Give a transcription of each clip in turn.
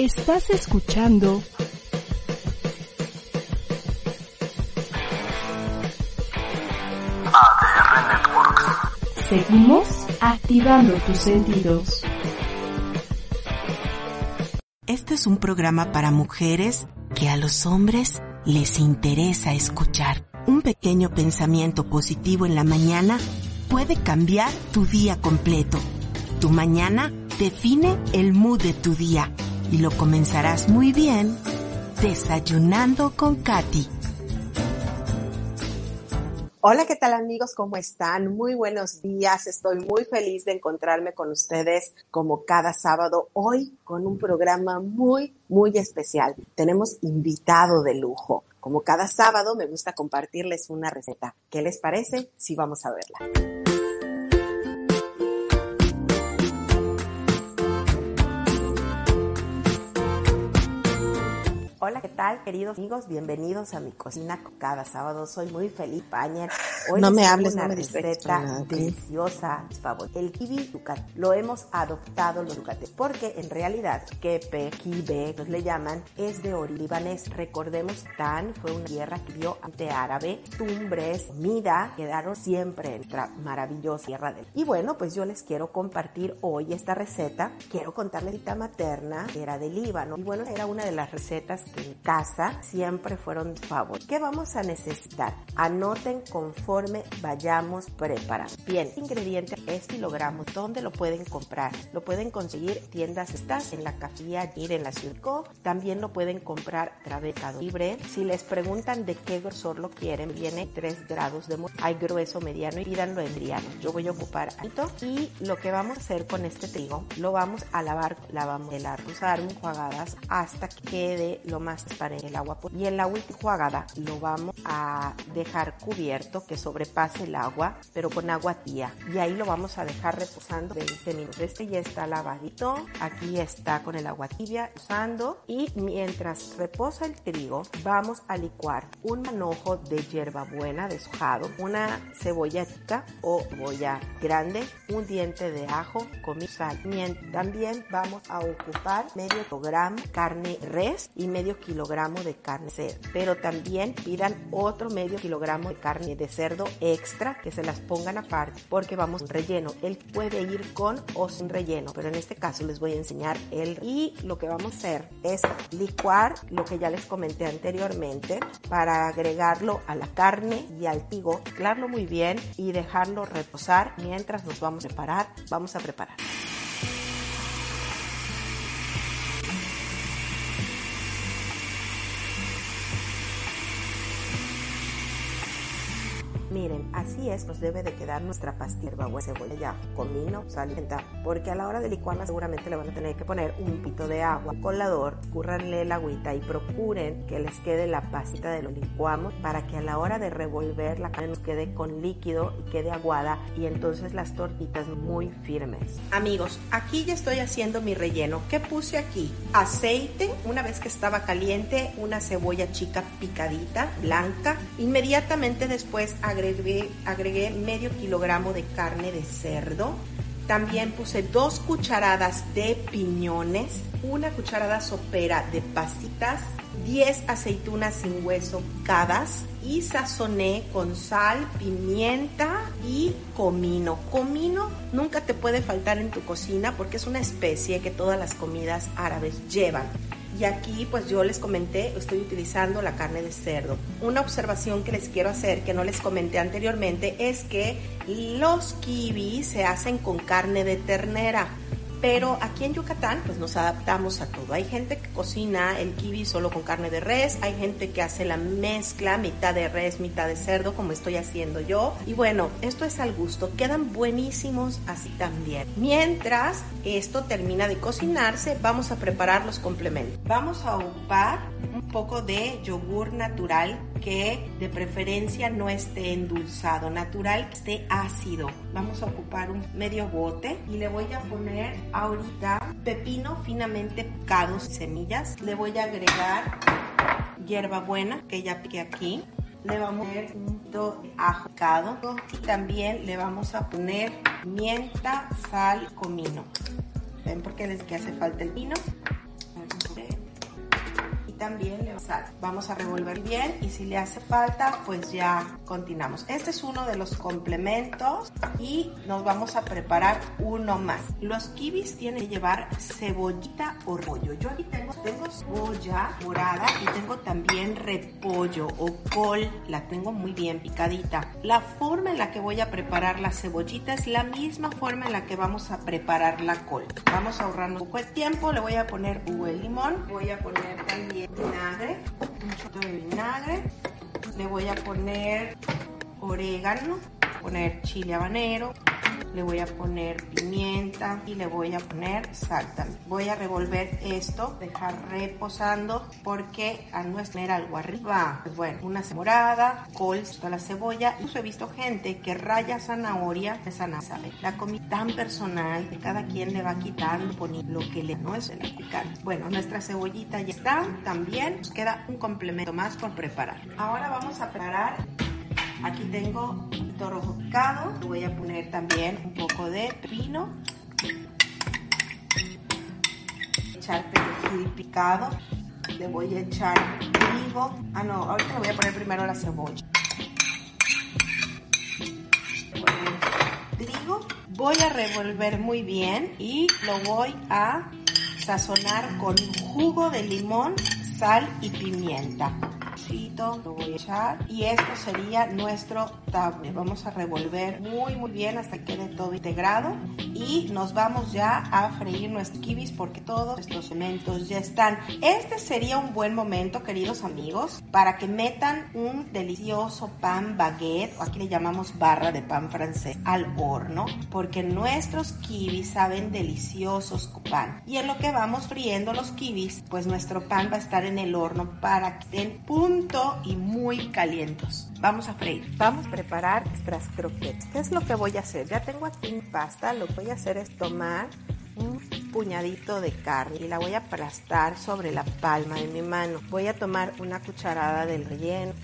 Estás escuchando ADR Networks. Seguimos activando tus sentidos. Este es un programa para mujeres que a los hombres les interesa escuchar. Un pequeño pensamiento positivo en la mañana puede cambiar tu día completo. Tu mañana define el mood de tu día y lo comenzarás muy bien desayunando con Katy. Hola, ¿qué tal amigos? ¿Cómo están? Muy buenos días. Estoy muy feliz de encontrarme con ustedes como cada sábado, hoy con un programa muy, muy especial. Tenemos invitado de lujo. Como cada sábado me gusta compartirles una receta. ¿Qué les parece? Sí, vamos a verla. Hola, ¿qué tal, queridos amigos? Bienvenidos a mi cocina cada sábado. Soy muy feliz, Pañer. Hoy No me les hables, tengo no una me receta deliciosa. El kiwi yucat. Lo hemos adoptado los yucates porque en realidad kepe, kibe, los le llaman, es de origen libanés. Recordemos, Tan fue una tierra que dio ante árabe, tumbres, comida, quedaron siempre en nuestra maravillosa tierra del. Y bueno, pues yo les quiero compartir hoy esta receta. Quiero contarles la materna, que era de Líbano. Y bueno, era una de las recetas que en casa siempre fueron favor. ¿Qué vamos a necesitar? Anoten conforme vayamos preparando. Bien, ingrediente es kilogramos. ¿Dónde lo pueden comprar? Lo pueden conseguir tiendas estas en la cafía ir en la Ciudad. También lo pueden comprar a través Libre. Si les preguntan de qué grosor lo quieren, viene 3 grados de Hay grueso, mediano y pídanlo en Driano. Yo voy a ocupar alto y lo que vamos a hacer con este trigo, lo vamos a lavar, lavamos el usar enjuagadas hasta que quede lo más transparente el agua. Y en la última enjuagada lo vamos a dejar cubierto que sobrepase el agua, pero con agua tía. Y ahí lo vamos a dejar reposando 20 minutos. Este ya está lavadito. Aquí está con el agua tibia usando. Y mientras reposa el trigo, vamos a licuar un manojo de hierbabuena deshojado, una cebolla chica o cebolla grande, un diente de ajo, comino, sal. También vamos a ocupar medio kilogramo carne res y medio kilogramo de carne cerdo. Pero también pidan otro medio kilogramo de carne de cerdo extra que se las pongan aparte porque vamos un relleno. Él puede ir con o sin relleno, pero en este caso les voy a enseñar el y lo que vamos a hacer es licuar lo que ya les comenté anteriormente para agregarlo a la carne y al trigo, mezclarlo muy bien y dejarlo reposar mientras nos vamos a preparar. Vamos a preparar. Miren, así es, nos debe de quedar nuestra pastilla o cebolla ya, comino, sal y pimienta, porque a la hora de licuarla seguramente le van a tener que poner un pito de agua, colador, curranle el agüita y procuren que les quede la pastita de lo licuamos para que a la hora de revolver la carne nos quede con líquido y quede aguada y entonces las tortitas muy firmes. Amigos, aquí ya estoy haciendo mi relleno. ¿Qué puse aquí? Aceite, una vez que estaba caliente, una cebolla chica picadita, blanca. Inmediatamente después agregué, agregué medio kilogramo de carne de cerdo. También puse dos cucharadas de piñones, una cucharada sopera de pasitas, 10 aceitunas sin hueso picadas y sazoné con sal, pimienta y comino. Comino nunca te puede faltar en tu cocina porque es una especie que todas las comidas árabes llevan. Y aquí pues yo les comenté, estoy utilizando la carne de cerdo. Una observación que les quiero hacer, que no les comenté anteriormente, es que los kiwis se hacen con carne de ternera. Pero aquí en Yucatán, pues nos adaptamos a todo. Hay gente que cocina el kiwi solo con carne de res, hay gente que hace la mezcla, mitad de res, mitad de cerdo, como estoy haciendo yo. Y bueno, esto es al gusto, quedan buenísimos así también. Mientras esto termina de cocinarse, vamos a preparar los complementos. Vamos a ocupar un poco de yogur natural que de preferencia no esté endulzado, natural esté ácido. Vamos a ocupar un medio bote y le voy a poner ahorita pepino finamente picado, semillas. Le voy a agregar hierbabuena que ya piqué aquí. Le vamos a poner un poquito de ajo picado y también le vamos a poner pimienta, sal, comino. ¿Ven por qué les que hace falta el vino? También le sal. Vamos a revolver bien y si le hace falta, pues ya continuamos. Este es uno de los complementos y nos vamos a preparar uno más. Los kibis tienen que llevar cebollita o rollo. Yo aquí tengo, tengo cebolla morada y tengo también repollo o col. La tengo muy bien picadita. La forma en la que voy a preparar la cebollita es la misma forma en la que vamos a preparar la col. Vamos a ahorrar un poco de tiempo. Le voy a poner jugo limón. Voy a poner también vinagre. Un chorro de vinagre. Le voy a poner orégano. Poner chile habanero le voy a poner pimienta y le voy a poner sal. Voy a revolver esto, dejar reposando porque a no tener algo arriba, pues bueno, una morada, col, toda la cebolla. Incluso he visto gente que raya zanahoria, no sabe. La comida tan personal que cada quien le va quitando poniendo lo que le no es el picante. Bueno, nuestra cebollita ya está, también nos queda un complemento más por preparar. Ahora vamos a preparar Aquí tengo un rojo picado. Voy a poner también un poco de pino. Echar perejil picado. Le voy a echar trigo. Ah, no, ahorita le voy a poner primero la cebolla. trigo. Voy a revolver muy bien y lo voy a sazonar con jugo de limón, sal y pimienta lo voy a echar y esto sería nuestro tablet. Vamos a revolver muy muy bien hasta que quede todo integrado y nos vamos ya a freír nuestros kibis porque todos estos elementos ya están. Este sería un buen momento, queridos amigos, para que metan un delicioso pan baguette, o aquí le llamamos barra de pan francés, al horno, porque nuestros kibis saben deliciosos con pan. Y en lo que vamos friendo los kibis, pues nuestro pan va a estar en el horno para que estén y muy calientes. Vamos a freír. Vamos a preparar nuestras croquetas. ¿Qué es lo que voy a hacer? Ya tengo aquí mi pasta, lo que voy a hacer es tomar un puñadito de carne y la voy a aplastar sobre la palma de mi mano. Voy a tomar una cucharada del relleno,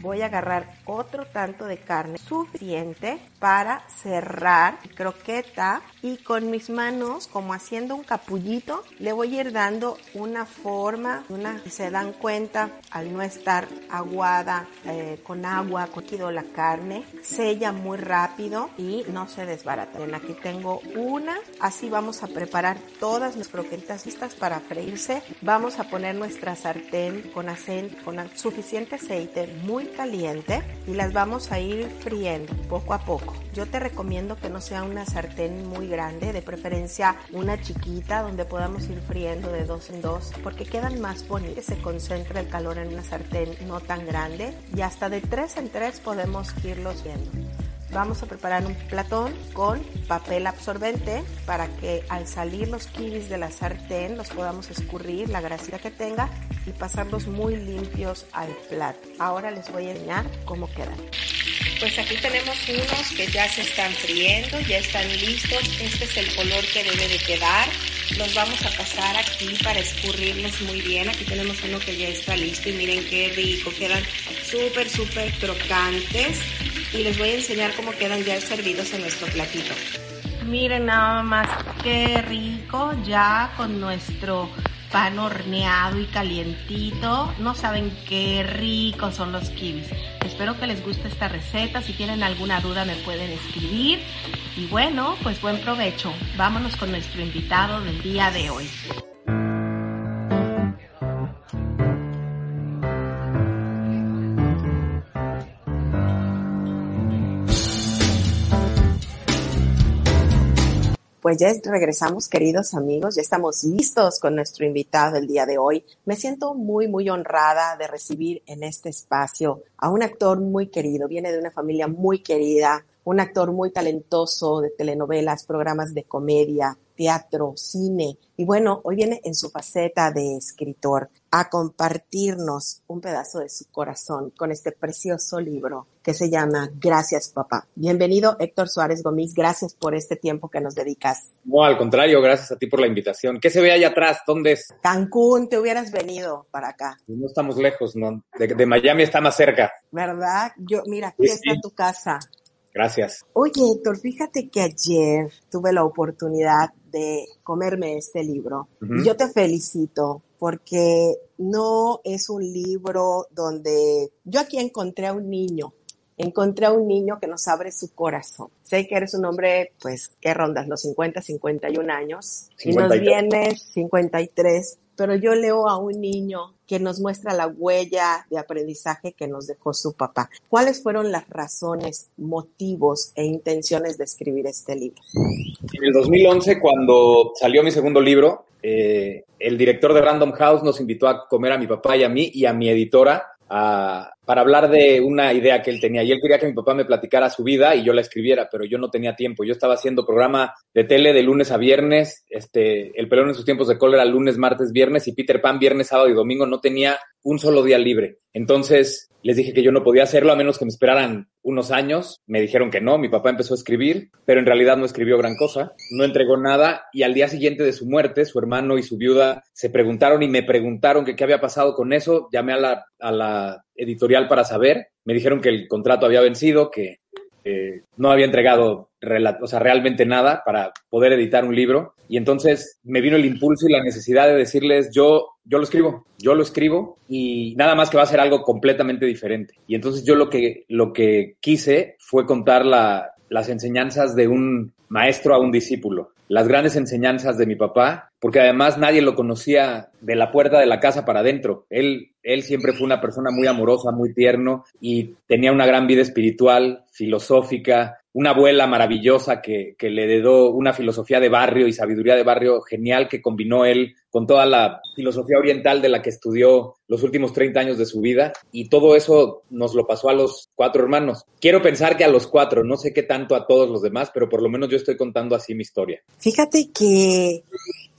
voy a agarrar otro tanto de carne suficiente para cerrar croqueta y con mis manos como haciendo un capullito le voy a ir dando una forma una se dan cuenta al no estar aguada eh, con agua cogido la carne sella muy rápido y no se desbarata. Bien, aquí tengo una así vamos a preparar todas mis croquetas listas para freírse. Vamos a poner nuestra sartén con, aceite, con suficiente aceite muy caliente y las vamos a ir friendo poco a poco yo te recomiendo que no sea una sartén muy grande, de preferencia una chiquita donde podamos ir friendo de dos en dos, porque quedan más bonitas, se concentra el calor en una sartén no tan grande y hasta de tres en tres podemos irlos viendo. Vamos a preparar un platón con papel absorbente para que al salir los kibis de la sartén los podamos escurrir, la grasita que tenga y pasarlos muy limpios al plato. Ahora les voy a enseñar cómo quedan. Pues aquí tenemos unos que ya se están friendo, ya están listos. Este es el color que debe de quedar. Los vamos a pasar aquí para escurrirlos muy bien. Aquí tenemos uno que ya está listo y miren qué rico. Quedan súper, súper crocantes. Y les voy a enseñar cómo quedan ya servidos en nuestro platito. Miren nada más qué rico ya con nuestro pan horneado y calientito. No saben qué ricos son los kibis. Espero que les guste esta receta. Si tienen alguna duda me pueden escribir. Y bueno, pues buen provecho. Vámonos con nuestro invitado del día de hoy. Pues ya regresamos, queridos amigos, ya estamos listos con nuestro invitado el día de hoy. Me siento muy, muy honrada de recibir en este espacio a un actor muy querido, viene de una familia muy querida, un actor muy talentoso de telenovelas, programas de comedia, teatro, cine. Y bueno, hoy viene en su faceta de escritor a compartirnos un pedazo de su corazón con este precioso libro que se llama Gracias papá. Bienvenido Héctor Suárez Gómez, gracias por este tiempo que nos dedicas. No, al contrario, gracias a ti por la invitación. ¿Qué se ve allá atrás? ¿Dónde es? Cancún, te hubieras venido para acá. No estamos lejos, ¿no? De, Miami está más cerca. ¿Verdad? Yo, mira, aquí está tu casa. Gracias. Oye, Héctor, fíjate que ayer tuve la oportunidad de comerme este libro. Yo te felicito porque no es un libro donde yo aquí encontré a un niño encontré a un niño que nos abre su corazón. Sé que eres un hombre, pues, que rondas los 50, 51 años 53. y nos vienes 53, pero yo leo a un niño que nos muestra la huella de aprendizaje que nos dejó su papá. ¿Cuáles fueron las razones, motivos e intenciones de escribir este libro? En el 2011, cuando salió mi segundo libro, eh, el director de Random House nos invitó a comer a mi papá y a mí y a mi editora a, para hablar de una idea que él tenía. Y él quería que mi papá me platicara su vida y yo la escribiera, pero yo no tenía tiempo. Yo estaba haciendo programa de tele de lunes a viernes, este, El pelón en sus tiempos de cólera lunes, martes, viernes y Peter Pan viernes, sábado y domingo. No tenía un solo día libre. Entonces les dije que yo no podía hacerlo a menos que me esperaran unos años. Me dijeron que no, mi papá empezó a escribir, pero en realidad no escribió gran cosa, no entregó nada y al día siguiente de su muerte, su hermano y su viuda se preguntaron y me preguntaron que qué había pasado con eso. Llamé a la, a la editorial para saber, me dijeron que el contrato había vencido, que no había entregado o sea, realmente nada para poder editar un libro. Y entonces me vino el impulso y la necesidad de decirles, yo, yo lo escribo, yo lo escribo y nada más que va a ser algo completamente diferente. Y entonces yo lo que, lo que quise fue contar la, las enseñanzas de un maestro a un discípulo, las grandes enseñanzas de mi papá, porque además nadie lo conocía de la puerta de la casa para adentro. Él, él siempre fue una persona muy amorosa, muy tierno y tenía una gran vida espiritual, filosófica, una abuela maravillosa que, que le heredó una filosofía de barrio y sabiduría de barrio genial que combinó él con toda la filosofía oriental de la que estudió los últimos 30 años de su vida y todo eso nos lo pasó a los cuatro hermanos. Quiero pensar que a los cuatro, no sé qué tanto a todos los demás, pero por lo menos yo estoy contando así mi historia. Fíjate que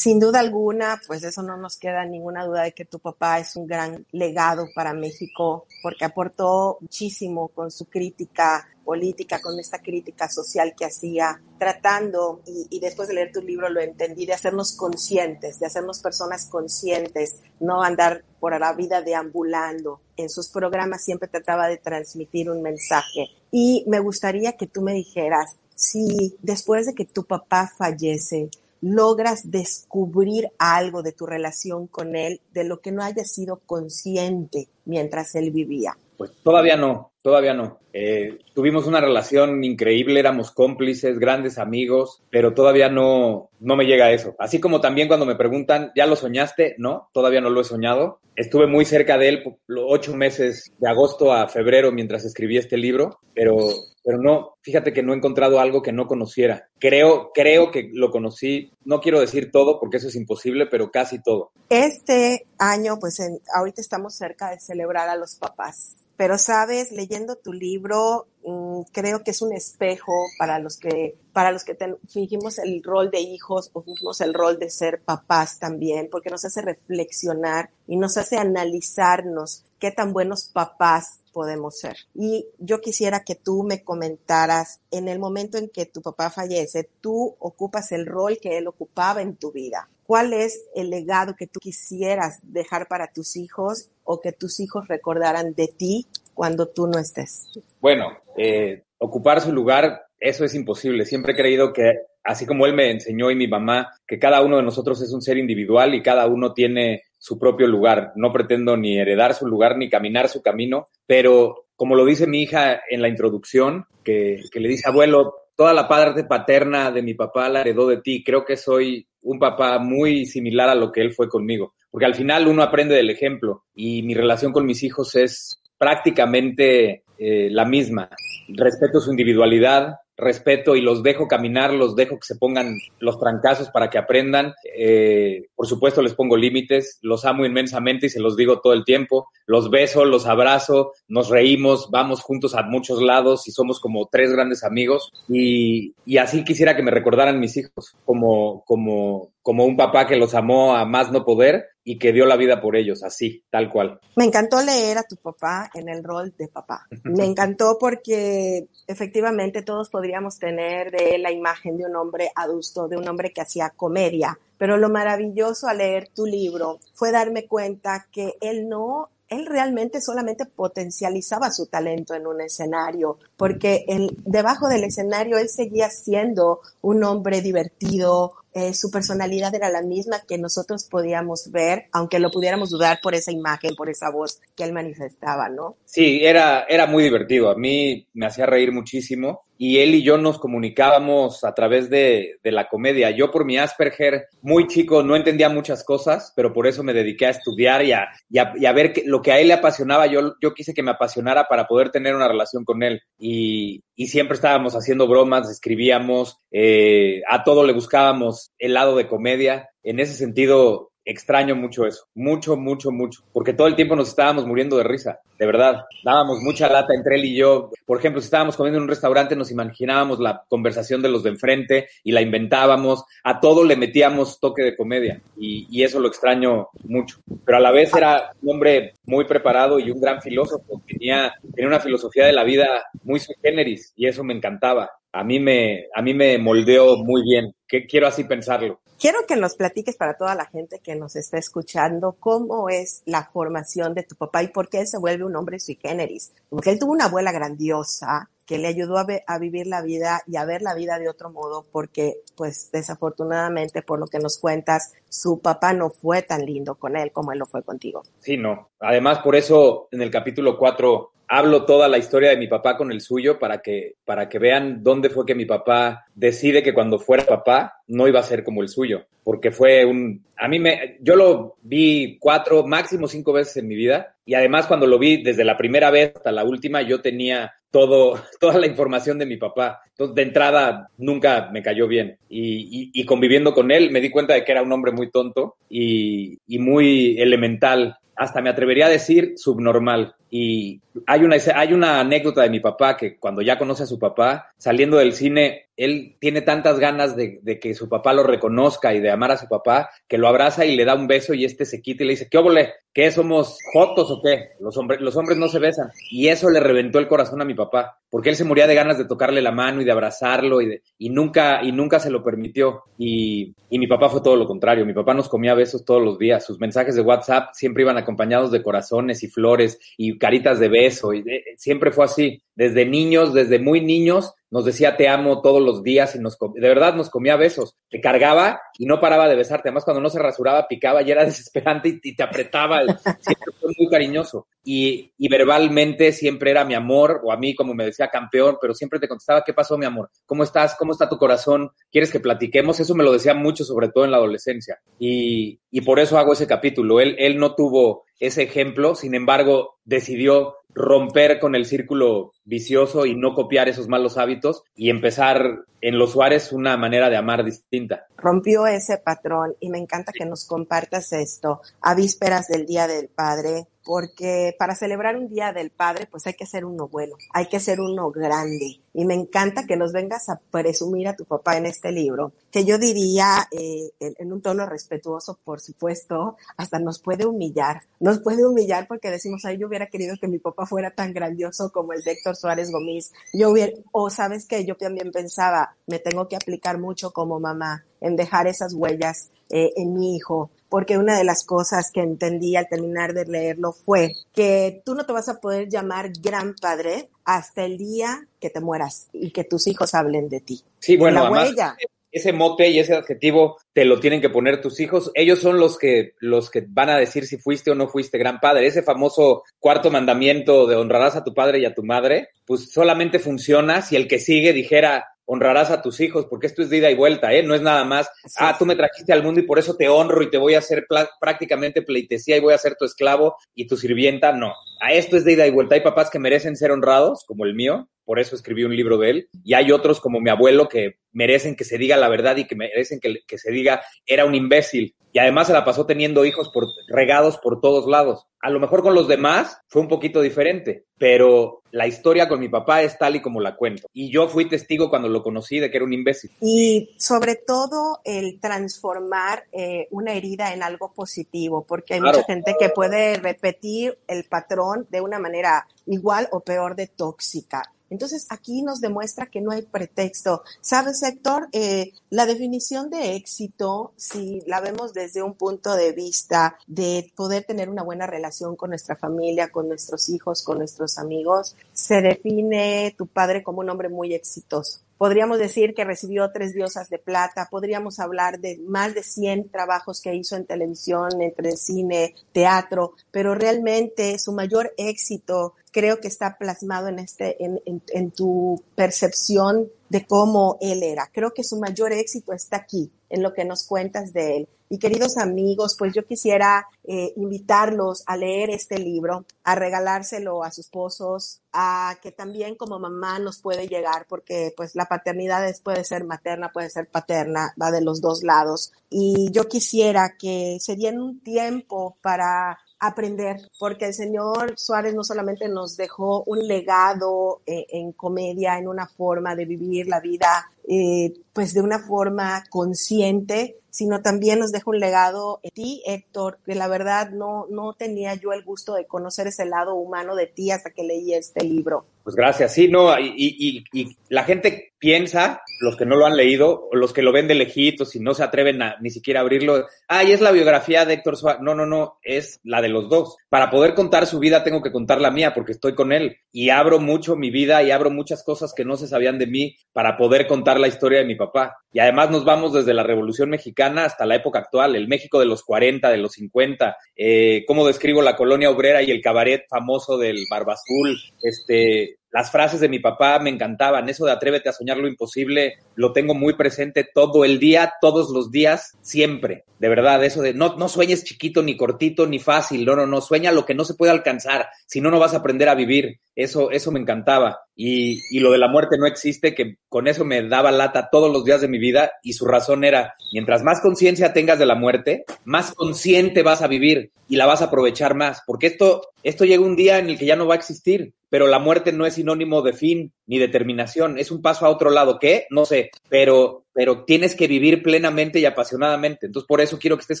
sin duda alguna, pues eso no nos queda ninguna duda de que tu papá es un gran legado para México porque aportó muchísimo con su crítica política, con esta crítica social que hacía, tratando, y, después de leer tu libro lo entendí, de hacernos conscientes, de hacernos personas conscientes, no andar por la vida deambulando. En sus programas siempre trataba de transmitir un mensaje. Y me gustaría que tú me dijeras, si después de que tu papá fallece, logras descubrir algo de tu relación con él de lo que no hayas sido consciente mientras él vivía. Pues todavía no, todavía no. Eh, tuvimos una relación increíble, éramos cómplices, grandes amigos, pero todavía no, no me llega a eso. Así como también cuando me preguntan, ¿ya lo soñaste? No, todavía no lo he soñado. Estuve muy cerca de él ocho meses de agosto a febrero mientras escribí este libro, pero, pero no, fíjate que no he encontrado algo que no conociera. Creo, creo que lo conocí, no quiero decir todo porque eso es imposible, pero casi todo. Este año, pues en, ahorita estamos cerca de celebrar a los papás pero sabes, leyendo tu libro, mmm, creo que es un espejo para los que, para los que fingimos el rol de hijos o fingimos el rol de ser papás también, porque nos hace reflexionar y nos hace analizarnos qué tan buenos papás podemos ser. Y yo quisiera que tú me comentaras, en el momento en que tu papá fallece, tú ocupas el rol que él ocupaba en tu vida. ¿Cuál es el legado que tú quisieras dejar para tus hijos o que tus hijos recordaran de ti cuando tú no estés? Bueno, eh, ocupar su lugar, eso es imposible. Siempre he creído que, así como él me enseñó y mi mamá, que cada uno de nosotros es un ser individual y cada uno tiene su propio lugar. No pretendo ni heredar su lugar ni caminar su camino, pero como lo dice mi hija en la introducción, que, que le dice, abuelo, toda la parte paterna de mi papá la heredó de ti. Creo que soy un papá muy similar a lo que él fue conmigo, porque al final uno aprende del ejemplo y mi relación con mis hijos es prácticamente eh, la misma. Respeto su individualidad, respeto y los dejo caminar, los dejo que se pongan los trancazos para que aprendan. Eh, por supuesto, les pongo límites, los amo inmensamente y se los digo todo el tiempo. Los beso, los abrazo, nos reímos, vamos juntos a muchos lados y somos como tres grandes amigos. Y, y así quisiera que me recordaran mis hijos, como, como, como un papá que los amó a más no poder y que dio la vida por ellos, así, tal cual. Me encantó leer a tu papá en el rol de papá. Me encantó porque efectivamente todos podríamos tener de él la imagen de un hombre adusto, de un hombre que hacía comedia, pero lo maravilloso al leer tu libro fue darme cuenta que él no él realmente solamente potencializaba su talento en un escenario, porque él, debajo del escenario él seguía siendo un hombre divertido, eh, su personalidad era la misma que nosotros podíamos ver, aunque lo pudiéramos dudar por esa imagen, por esa voz que él manifestaba, ¿no? Sí, era, era muy divertido. A mí me hacía reír muchísimo y él y yo nos comunicábamos a través de, de, la comedia. Yo por mi Asperger, muy chico, no entendía muchas cosas, pero por eso me dediqué a estudiar y a, y a, y a ver que, lo que a él le apasionaba. Yo, yo quise que me apasionara para poder tener una relación con él. Y, y siempre estábamos haciendo bromas, escribíamos, eh, a todo le buscábamos el lado de comedia. En ese sentido, extraño mucho eso, mucho, mucho, mucho, porque todo el tiempo nos estábamos muriendo de risa, de verdad. Dábamos mucha lata entre él y yo. Por ejemplo, si estábamos comiendo en un restaurante, nos imaginábamos la conversación de los de enfrente y la inventábamos. A todo le metíamos toque de comedia y, eso lo extraño mucho. Pero a la vez era un hombre muy preparado y un gran filósofo. Tenía, tenía una filosofía de la vida muy sui generis y eso me encantaba. A mí me, a mí me moldeó muy bien. Que quiero así pensarlo. Quiero que nos platiques para toda la gente que nos está escuchando cómo es la formación de tu papá y por qué él se vuelve un hombre sui generis. Porque él tuvo una abuela grandiosa que le ayudó a, a, vivir la vida y a ver la vida de otro modo porque, pues, desafortunadamente, por lo que nos cuentas, su papá no fue tan lindo con él como él lo fue contigo. Sí, no. Además, por eso en el capítulo 4 hablo toda la historia de mi papá con el suyo para que, para que vean dónde fue que mi papá decide que cuando fuera papá no iba a ser como el suyo, porque fue un, a mí me, yo lo vi cuatro, máximo cinco veces en mi vida y además cuando lo vi desde la primera vez hasta la última yo tenía todo, toda la información de mi papá. Entonces, de entrada, nunca me cayó bien. Y, y, conviviendo con él, me di cuenta de que era un hombre muy tonto y, y muy elemental. Hasta me atrevería a decir subnormal. Y hay una, hay una anécdota de mi papá que cuando ya conoce a su papá, saliendo del cine, él tiene tantas ganas de, que su papá lo reconozca y de amar a su papá, que lo abraza y le da un beso y este se quita y le dice, ¿qué óvole? ¿Qué somos jotos o qué? Los hombres, los hombres no se besan. Y eso le reventó el corazón a mi papá, porque él se moría de ganas de tocarle la mano y de abrazarlo y, de, y nunca, y nunca se lo permitió. Y, y mi papá fue todo lo contrario. Mi papá nos comía besos todos los días. Sus mensajes de WhatsApp siempre iban acompañados de corazones y flores y caritas de beso. Y de, siempre fue así. Desde niños, desde muy niños, nos decía te amo todos los días y nos de verdad nos comía besos. Te cargaba y no paraba de besarte. Además, cuando no se rasuraba, picaba y era desesperante y, y te apretaba. Siempre muy cariñoso. Y, y, verbalmente siempre era mi amor, o a mí, como me decía, campeón, pero siempre te contestaba, ¿qué pasó, mi amor? ¿Cómo estás? ¿Cómo está tu corazón? ¿Quieres que platiquemos? Eso me lo decía mucho, sobre todo en la adolescencia. Y, y por eso hago ese capítulo. Él, él no tuvo ese ejemplo, sin embargo, decidió romper con el círculo vicioso y no copiar esos malos hábitos y empezar en los Suárez una manera de amar distinta. Rompió ese patrón y me encanta que nos compartas esto a vísperas del Día del Padre, porque para celebrar un Día del Padre, pues hay que ser uno bueno, hay que ser uno grande. Y me encanta que nos vengas a presumir a tu papá en este libro, que yo diría eh, en, un tono respetuoso, por supuesto, hasta nos puede humillar. Nos puede humillar porque decimos, ay, yo hubiera querido que mi papá fuera tan grandioso como el de Héctor Suárez Gómez. Yo hubiera, o sabes que yo también pensaba, me tengo que aplicar mucho como mamá en dejar esas huellas eh, en mi hijo, porque una de las cosas que entendí al terminar de leerlo fue que tú no te vas a poder llamar gran padre hasta el día que te mueras y que tus hijos hablen de ti. Sí, bueno, la huella. ese mote y ese adjetivo te lo tienen que poner tus hijos. Ellos son los que, los que van a decir si fuiste o no fuiste gran padre. Ese famoso cuarto mandamiento de honrarás a tu padre y a tu madre, pues solamente funciona si el que sigue dijera, honrarás a tus hijos, porque esto es de ida y vuelta, ¿eh? No es nada más, ah, tú me trajiste al mundo y por eso te honro y te voy a hacer prácticamente pleitesía y voy a ser tu esclavo y tu sirvienta. No, a esto es de ida y vuelta. Hay papás que merecen ser honrados, como el mío, por eso escribí un libro de él, y hay otros como mi abuelo que merecen que se diga la verdad y que merecen que, que se diga era un imbécil. Y además se la pasó teniendo hijos por, regados por todos lados. A lo mejor con los demás fue un poquito diferente, pero la historia con mi papá es tal y como la cuento. Y yo fui testigo cuando lo conocí de que era un imbécil. Y sobre todo el transformar eh, una herida en algo positivo, porque hay claro. mucha gente que puede repetir el patrón de una manera igual o peor de tóxica Entonces aquí nos demuestra que no hay pretexto. ¿Sabes, Héctor? Eh, la definición de éxito, si la vemos desde un punto de vista de poder tener una buena relación con nuestra familia, con nuestros hijos, con nuestros amigos, se define tu padre como un hombre muy exitoso. Podríamos decir que recibió tres diosas de plata, podríamos hablar de más de 100 trabajos que hizo en televisión, entre cine, teatro, pero realmente su mayor éxito creo que está plasmado en, este, en, en, tu percepción de cómo él era. Creo que su mayor éxito está aquí, en lo que nos cuentas de él. Y queridos amigos, pues yo quisiera eh, invitarlos a leer este libro, a regalárselo a sus esposos, a que también como mamá nos puede llegar, porque pues la paternidad puede ser materna, puede ser paterna, va de los dos lados. Y yo quisiera que se dieran un tiempo para aprender, porque el señor Suárez no solamente nos dejó un legado eh, en comedia, en una forma de vivir la vida, eh, pues de una forma consciente, sino también nos deja un legado en ti, Héctor, que la verdad no, no tenía yo el gusto de conocer ese lado humano de ti hasta que leí este libro. Pues gracias, sí, no, y, y, y, la gente piensa, los que no lo han leído, los que lo ven de lejitos y no se atreven a ni siquiera abrirlo, ay, es la biografía de Héctor Suárez. No, no, no, es la de los dos. Para poder contar su vida tengo que contar la mía porque estoy con él y abro mucho mi vida y abro muchas cosas que no se sabían de mí para poder contar la historia de mi papá. Y además nos vamos desde la Revolución Mexicana hasta la época actual, el México de los 40, de los 50, eh, cómo describo la colonia obrera y el cabaret famoso del Barba Azul, este, las frases de mi papá me encantaban, eso de atrévete a soñar lo imposible, lo tengo muy presente todo el día, todos los días, siempre. De verdad, eso de no, no sueñes chiquito, ni cortito, ni fácil, no, no, no, sueña lo que no se puede alcanzar, si no, no vas a aprender a vivir. Eso, eso me encantaba. Y, y lo de la muerte no existe, que con eso me daba lata todos los días de mi vida y su razón era, mientras más conciencia tengas de la muerte, más consciente vas a vivir y la vas a aprovechar más, porque esto, esto llega un día en el que ya no va a existir pero la muerte no es sinónimo de fin ni determinación, es un paso a otro lado. ¿Qué? No sé, pero, pero tienes que vivir plenamente y apasionadamente. Entonces, por eso quiero que estés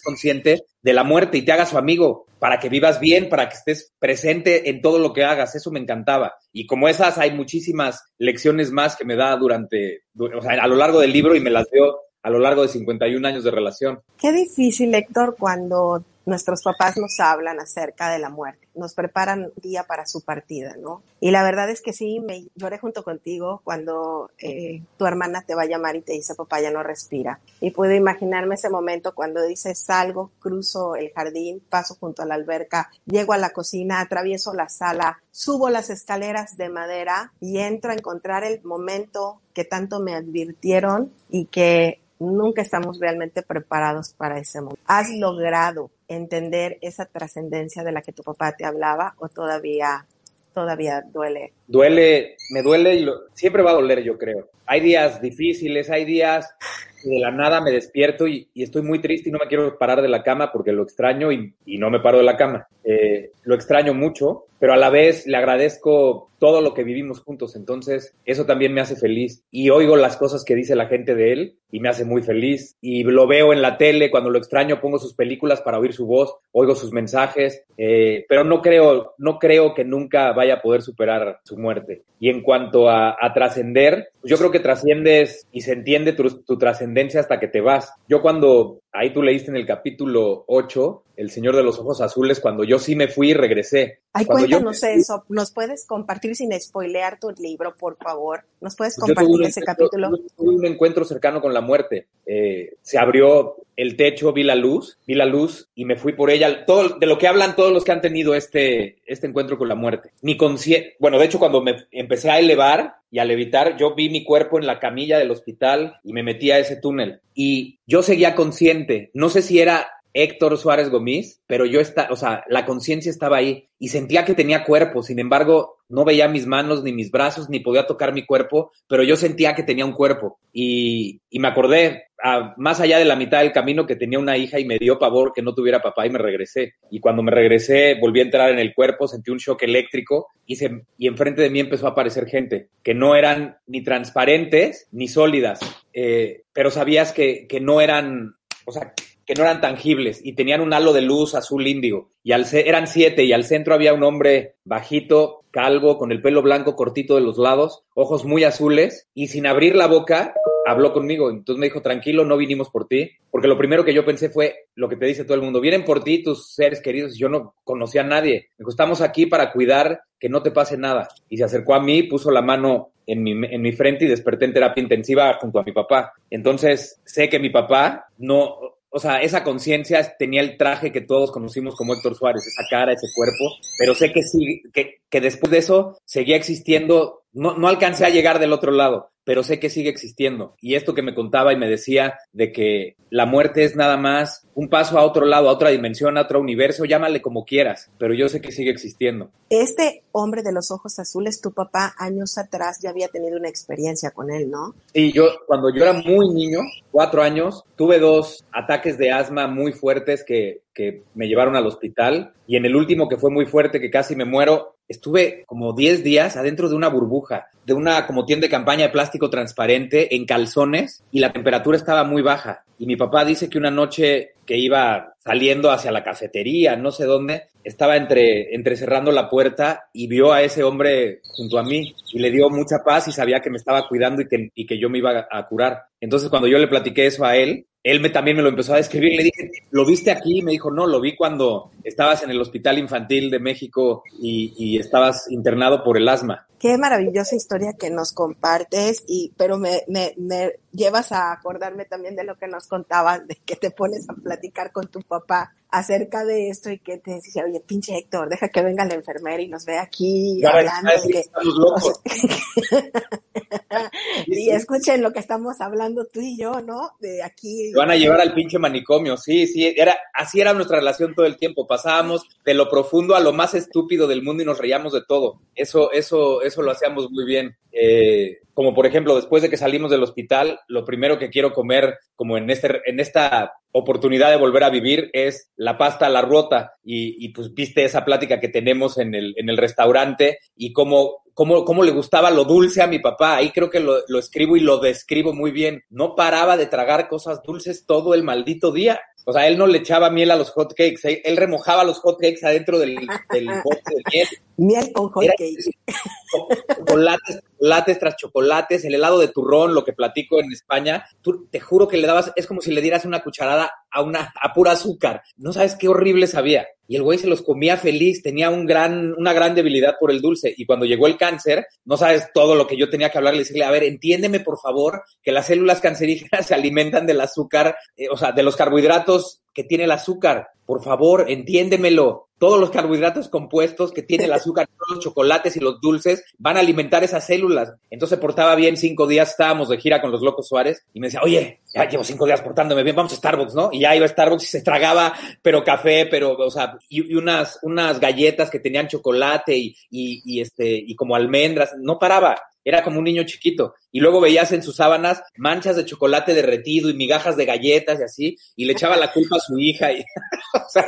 consciente de la muerte y te hagas su amigo, para que vivas bien, para que estés presente en todo lo que hagas. Eso me encantaba. Y como esas, hay muchísimas lecciones más que me da durante, o sea, a lo largo del libro y me las dio a lo largo de 51 años de relación. Qué difícil, Héctor, cuando nuestros papás nos hablan acerca de la muerte, nos preparan día para su partida, ¿no? Y la verdad es que sí, me lloré junto contigo cuando eh, tu hermana te va a llamar y te dice, papá ya no respira. Y puedo imaginarme ese momento cuando dices, salgo, cruzo el jardín, paso junto a la alberca, llego a la cocina, atravieso la sala, subo las escaleras de madera y entro a encontrar el momento que tanto me advirtieron y que nunca estamos realmente preparados para ese momento. ¿Has logrado entender esa trascendencia de la que tu papá te hablaba o todavía todavía duele? Duele, me duele y siempre va a doler, yo creo. Hay días difíciles, hay días de la nada me despierto y, estoy muy triste y no me quiero parar de la cama porque lo extraño y, no me paro de la cama. Eh, lo extraño mucho, pero a la vez le agradezco todo lo que vivimos juntos, entonces eso también me hace feliz y oigo las cosas que dice la gente de él y me hace muy feliz y lo veo en la tele, cuando lo extraño pongo sus películas para oír su voz, oigo sus mensajes, eh, pero no creo, no creo que nunca vaya a poder superar su muerte. Y en cuanto a, trascender, yo creo que trasciendes y se entiende tu, trascendencia hasta que te vas. Yo cuando Ahí tú leíste en el capítulo 8, El Señor de los Ojos Azules, cuando yo sí me fui y regresé. Ay, cuéntanos eso. ¿Nos puedes compartir sin spoilear tu libro, por favor? ¿Nos puedes pues compartir ese capítulo? Tuve un encuentro cercano con la muerte. Eh, se abrió el techo, vi la luz, vi la luz y me fui por ella. Todo, de lo que hablan todos los que han tenido este, este encuentro con la muerte. Mi bueno, de hecho, cuando me empecé a elevar, y al evitar, yo vi mi cuerpo en la camilla del hospital y me metí a ese túnel. Y yo seguía consciente. No sé si era Héctor Suárez Gómez, pero yo estaba, o sea, la conciencia estaba ahí y sentía que tenía cuerpo. Sin embargo, no veía mis manos ni mis brazos ni podía tocar mi cuerpo, pero yo sentía que tenía un cuerpo. Y, y me acordé, más allá de la mitad del camino, que tenía una hija y me dio pavor que no tuviera papá y me regresé. Y cuando me regresé, volví a entrar en el cuerpo, sentí un shock eléctrico y, se, y enfrente de mí empezó a aparecer gente que no eran ni transparentes ni sólidas, eh, pero sabías que, que no eran, o sea, que no eran tangibles y tenían un halo de luz azul índigo. Y al, eran siete y al centro había un hombre bajito, calvo, con el pelo blanco cortito de los lados, ojos muy azules y sin abrir la boca habló conmigo. Entonces me dijo, tranquilo, no vinimos por ti. Porque lo primero que yo pensé fue lo que te dice todo el mundo, vienen por ti tus seres queridos. Yo no conocía a nadie. Me dijo, estamos aquí para cuidar que no te pase nada. Y se acercó a mí, puso la mano en mi, en mi frente y desperté en terapia intensiva junto a mi papá. Entonces sé que mi papá no, o sea, esa conciencia tenía el traje que todos conocimos como Héctor Suárez, esa cara, ese cuerpo, pero sé que sí, que, que después de eso seguía existiendo, no, no alcancé a llegar del otro lado, pero sé que sigue existiendo. Y esto que me contaba y me decía de que la muerte es nada más un paso a otro lado, a otra dimensión, a otro universo, llámale como quieras, pero yo sé que sigue existiendo. Este hombre de los ojos azules, tu papá años atrás ya había tenido una experiencia con él, ¿no? Sí, yo cuando yo era muy niño, cuatro años, tuve dos ataques de asma muy fuertes que, que me llevaron al hospital y en el último que fue muy fuerte, que casi me muero, estuve como 10 días adentro de una burbuja, de una como tienda de campaña de plástico transparente en calzones y la temperatura estaba muy baja. Y mi papá dice que una noche que iba saliendo hacia la cafetería, no sé dónde, estaba entre, entre cerrando la puerta y vio a ese hombre junto a mí y le dio mucha paz y sabía que me estaba cuidando y que, y que yo me iba a curar. Entonces cuando yo le platiqué eso a él, él me, también me lo empezó a describir. Le dije, ¿lo viste aquí? Me dijo, no, lo vi cuando estabas en el Hospital Infantil de México y, y, estabas internado por el asma. Qué maravillosa historia que nos compartes, y, pero me, me, me llevas a acordarme también de lo que nos contabas, de que te pones a platicar con tu papá acerca de esto y que te decía, oye, pinche Héctor, deja que venga la enfermera y nos ve aquí hablando. es que que- estamos locos. y escuchen lo que estamos hablando tú y yo, ¿no? De aquí. Te van a llevar al pinche manicomio, sí, sí, era, así era nuestra relación todo el tiempo, pasábamos de lo profundo a lo más estúpido del mundo y nos reíamos de todo, eso, eso, eso lo hacíamos muy bien, Eh, como por ejemplo, después de que salimos del hospital, lo primero que quiero comer, como en este, en esta oportunidad de volver a vivir, es la pasta a la ruota, y, y pues viste esa plática que tenemos en el, en el restaurante, y cómo, cómo, cómo le gustaba lo dulce a mi papá. Ahí creo que lo escribo y lo describo muy bien. No paraba de tragar cosas dulces todo el maldito día. O sea, él no le echaba miel a los hot cakes, él, remojaba los hot cakes adentro del, del bote de miel. Miel con hot Era- cake. chocolates, chocolates tras chocolates, el helado de turrón, lo que platico en España, tú, te juro que le dabas, es como si le dieras una cucharada a una, a pura azúcar. No sabes qué horrible sabía. Y el güey se los comía feliz, tenía un gran, una gran debilidad por el dulce. Y cuando llegó el cáncer, no sabes todo lo que yo tenía que hablarle, decirle, a ver, entiéndeme por favor que las células cancerígenas se alimentan del azúcar, eh, o sea, de los carbohidratos que tiene el azúcar. Por favor, entiéndemelo. Todos los carbohidratos compuestos que tiene el azúcar, todos los chocolates y los dulces van a alimentar esas células. Entonces portaba bien cinco días, estábamos de gira con los Locos Suárez y me decía, oye, ya llevo cinco días portándome bien, vamos a Starbucks, ¿no? Y ya iba a Starbucks y se tragaba, pero café, pero, o sea, y, y unas, unas galletas que tenían chocolate y, y, y este, y como almendras, no paraba. Era como un niño chiquito. Y luego veías en sus sábanas manchas de chocolate derretido y migajas de galletas y así, y le echaba la culpa a su hija. Y, o sea,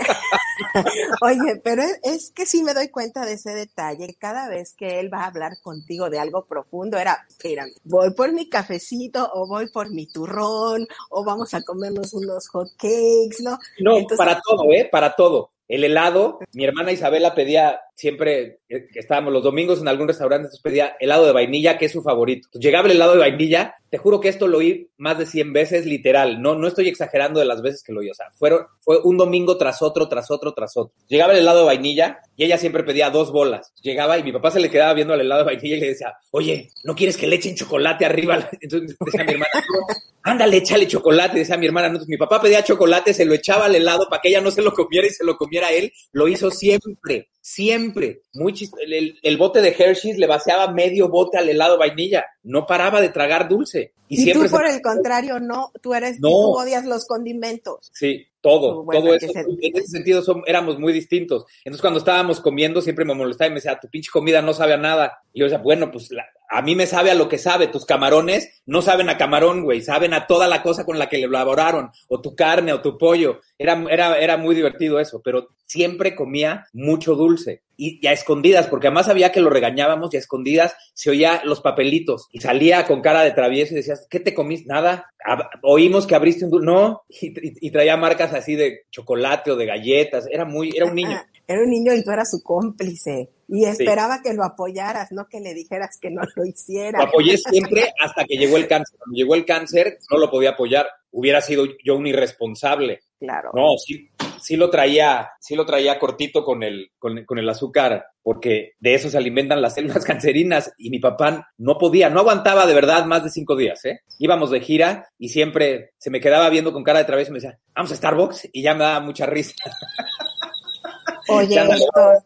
Oye, pero es, es que sí me doy cuenta de ese detalle. Cada vez que él va a hablar contigo de algo profundo, era, espérame, voy por mi cafecito o voy por mi turrón o vamos a comernos unos hot cakes, ¿no? No, Entonces- para todo, ¿eh? Para todo. El helado, mi hermana Isabela pedía siempre, eh, que estábamos los domingos en algún restaurante, pedía helado de vainilla, que es su favorito. Llegaba el helado de vainilla, te juro que esto lo oí más de 100 veces, literal. No, no estoy exagerando de las veces que lo oí. O sea, fueron, fue un domingo tras otro, tras otro, tras otro. Llegaba el helado de vainilla y ella siempre pedía dos bolas. Llegaba y mi papá se le quedaba viendo al helado de vainilla y le decía, oye, ¿no quieres que le echen chocolate arriba? Entonces decía mi hermana, "No, ándale, échale chocolate, decía mi hermana. Entonces mi papá pedía chocolate, se lo echaba al helado para que ella no se lo comiera y se lo comiera él. Lo hizo siempre, siempre. Muy el, el- el bote de Hershey's le vaciaba medio bote al helado de vainilla. No paraba de tragar dulce. Y, Y, siempre tú, por se- el contrario, no, tú eres, No. tú odias los condimentos. Sí, todo, Bueno, todo eso. se- En ese sentido éramos muy distintos. Entonces cuando estábamos comiendo siempre me molestaba y me decía, tu pinche comida no sabe a nada. Y yo decía, bueno, pues la- a mí me sabe a lo que sabe. Tus camarones no saben a camarón, güey. Saben a toda la cosa con la que le elaboraron. O tu carne o tu pollo. Era, era, era muy divertido eso. Pero siempre comía mucho dulce. Y, y a escondidas, porque además sabía que lo regañábamos y a escondidas se oía los papelitos. Y salía con cara de travieso y decías, ¿qué te comiste? Nada. Oímos que abriste un dulce. No. Y, traía marcas así de chocolate o de galletas. Era muy, era un niño. Era un niño y tú eras su cómplice. Y esperaba que lo apoyaras, no que le dijeras que no lo hiciera. Lo apoyé siempre hasta que llegó el cáncer. Cuando llegó el cáncer, no lo podía apoyar. Hubiera sido yo un irresponsable. Claro. No, sí, sí lo traía, sí lo traía cortito con el, con, con, el azúcar, porque de eso se alimentan las células cancerinas y mi papá no podía, no aguantaba de verdad más de cinco días, ¿eh? Íbamos de gira y siempre se me quedaba viendo con cara de travieso y me decía, vamos a Starbucks y ya me daba mucha risa. Oye, Héctor,